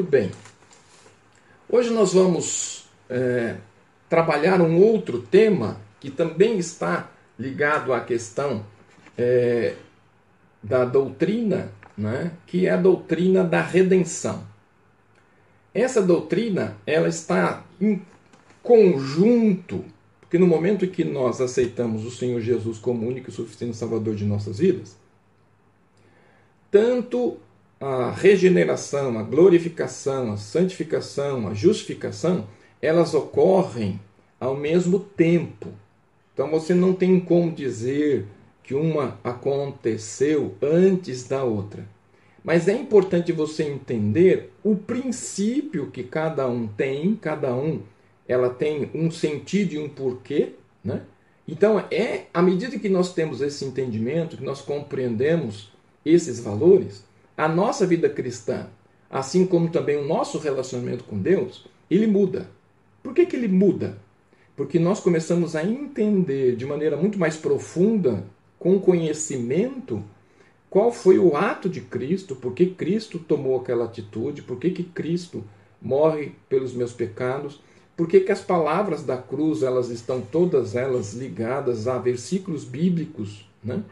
Muito bem. Hoje nós vamos é, trabalhar um outro tema que também está ligado à questão é, da doutrina, né, que é a doutrina da redenção. Essa doutrina ela está em conjunto, porque no momento em que nós aceitamos o Senhor Jesus como único e suficiente Salvador de nossas vidas, tanto a regeneração, a glorificação, a santificação, a justificação, elas ocorrem ao mesmo tempo. Então você não tem como dizer que uma aconteceu antes da outra. Mas é importante você entender o princípio que cada um tem, cada um ela tem um sentido e um porquê, né? Então é à medida que nós temos esse entendimento, que nós compreendemos esses valores, a nossa vida cristã, assim como também o nosso relacionamento com Deus, ele muda. Por que, que ele muda? Porque nós começamos a entender de maneira muito mais profunda, com conhecimento, qual foi o ato de Cristo, por que Cristo tomou aquela atitude, por que, que Cristo morre pelos meus pecados, por que, que as palavras da cruz elas estão todas elas ligadas a versículos bíblicos, né?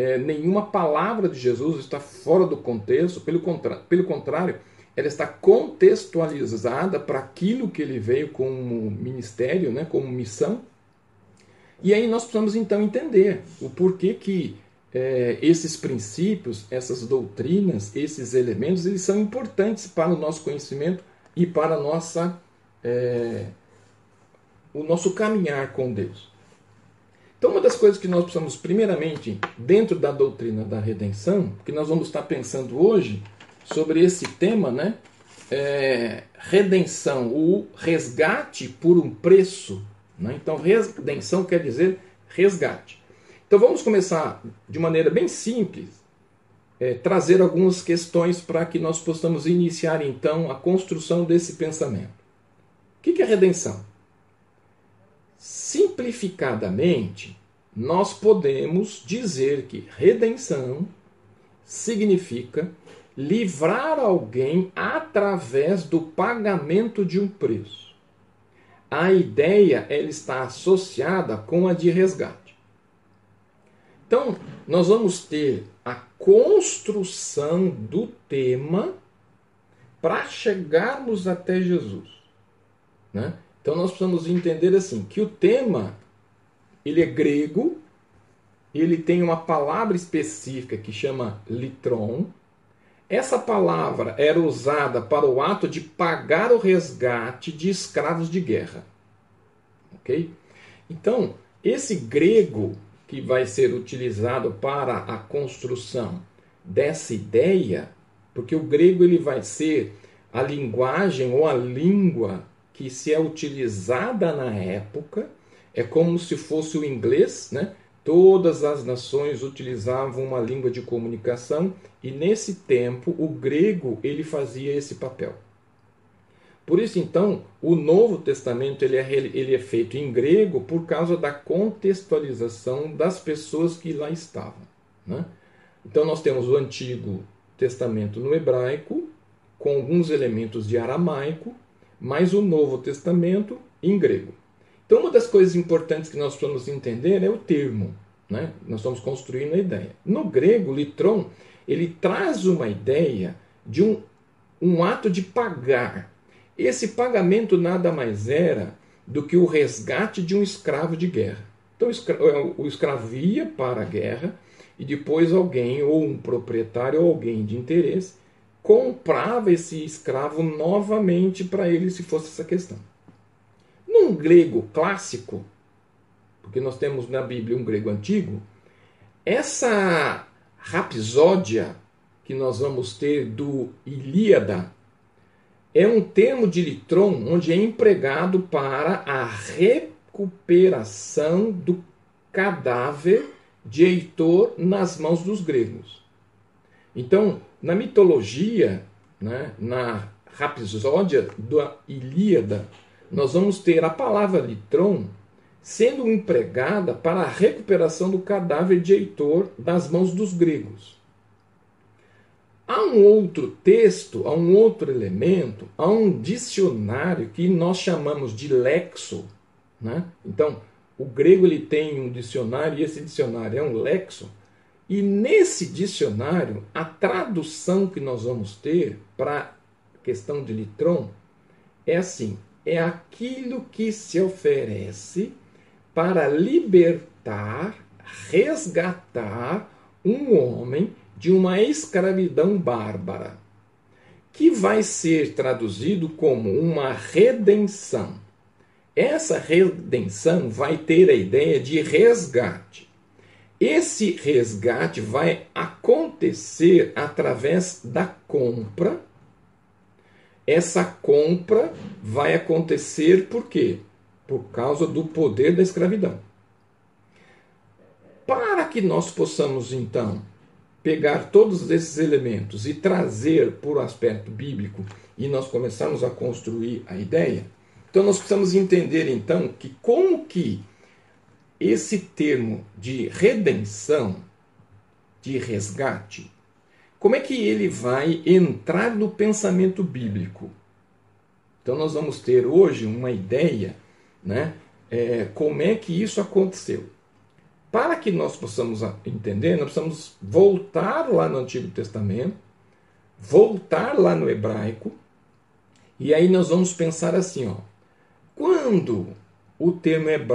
É, nenhuma palavra de Jesus está fora do contexto, pelo, contra, pelo contrário, ela está contextualizada para aquilo que ele veio como ministério, né, como missão. E aí nós precisamos então entender o porquê que é, esses princípios, essas doutrinas, esses elementos, eles são importantes para o nosso conhecimento e para nossa, é, o nosso caminhar com Deus. Então, uma das coisas que nós precisamos, primeiramente, dentro da doutrina da redenção, que nós vamos estar pensando hoje sobre esse tema, né? É, redenção, o resgate por um preço. Né? Então, redenção quer dizer resgate. Então, vamos começar de maneira bem simples, é, trazer algumas questões para que nós possamos iniciar, então, a construção desse pensamento. O que é redenção? Simplificadamente, nós podemos dizer que redenção significa livrar alguém através do pagamento de um preço. A ideia ela está associada com a de resgate. Então, nós vamos ter a construção do tema para chegarmos até Jesus. Né? Então nós precisamos entender assim que o tema ele é grego, ele tem uma palavra específica que chama litron. Essa palavra era usada para o ato de pagar o resgate de escravos de guerra. OK? Então, esse grego que vai ser utilizado para a construção dessa ideia, porque o grego ele vai ser a linguagem ou a língua que se é utilizada na época, é como se fosse o inglês, né? Todas as nações utilizavam uma língua de comunicação e nesse tempo o grego ele fazia esse papel. Por isso então o Novo Testamento ele é, ele é feito em grego por causa da contextualização das pessoas que lá estavam. Né? Então nós temos o Antigo Testamento no hebraico com alguns elementos de aramaico mais o Novo Testamento em grego. Então, uma das coisas importantes que nós precisamos entender é o termo. Né? Nós estamos construindo a ideia. No grego, litron, ele traz uma ideia de um, um ato de pagar. Esse pagamento nada mais era do que o resgate de um escravo de guerra. Então, o escravo ia para a guerra e depois alguém, ou um proprietário, ou alguém de interesse, comprava esse escravo novamente para ele se fosse essa questão. Num grego clássico, porque nós temos na Bíblia um grego antigo, essa rapsódia que nós vamos ter do Ilíada é um termo de litron onde é empregado para a recuperação do cadáver de Heitor nas mãos dos gregos. Então, na mitologia, né, na Rapsódia da Ilíada, nós vamos ter a palavra litron sendo empregada para a recuperação do cadáver de Heitor das mãos dos gregos. Há um outro texto, há um outro elemento, há um dicionário que nós chamamos de lexo. Né? Então, o grego ele tem um dicionário e esse dicionário é um lexo. E nesse dicionário, a tradução que nós vamos ter para a questão de litron é assim: é aquilo que se oferece para libertar, resgatar um homem de uma escravidão bárbara, que vai ser traduzido como uma redenção. Essa redenção vai ter a ideia de resgate. Esse resgate vai acontecer através da compra. Essa compra vai acontecer por quê? Por causa do poder da escravidão. Para que nós possamos então pegar todos esses elementos e trazer por aspecto bíblico e nós começarmos a construir a ideia, então nós precisamos entender então que como que esse termo de redenção, de resgate, como é que ele vai entrar no pensamento bíblico? Então nós vamos ter hoje uma ideia, né, é, como é que isso aconteceu. Para que nós possamos entender, nós precisamos voltar lá no Antigo Testamento, voltar lá no hebraico, e aí nós vamos pensar assim, ó, quando o termo hebraico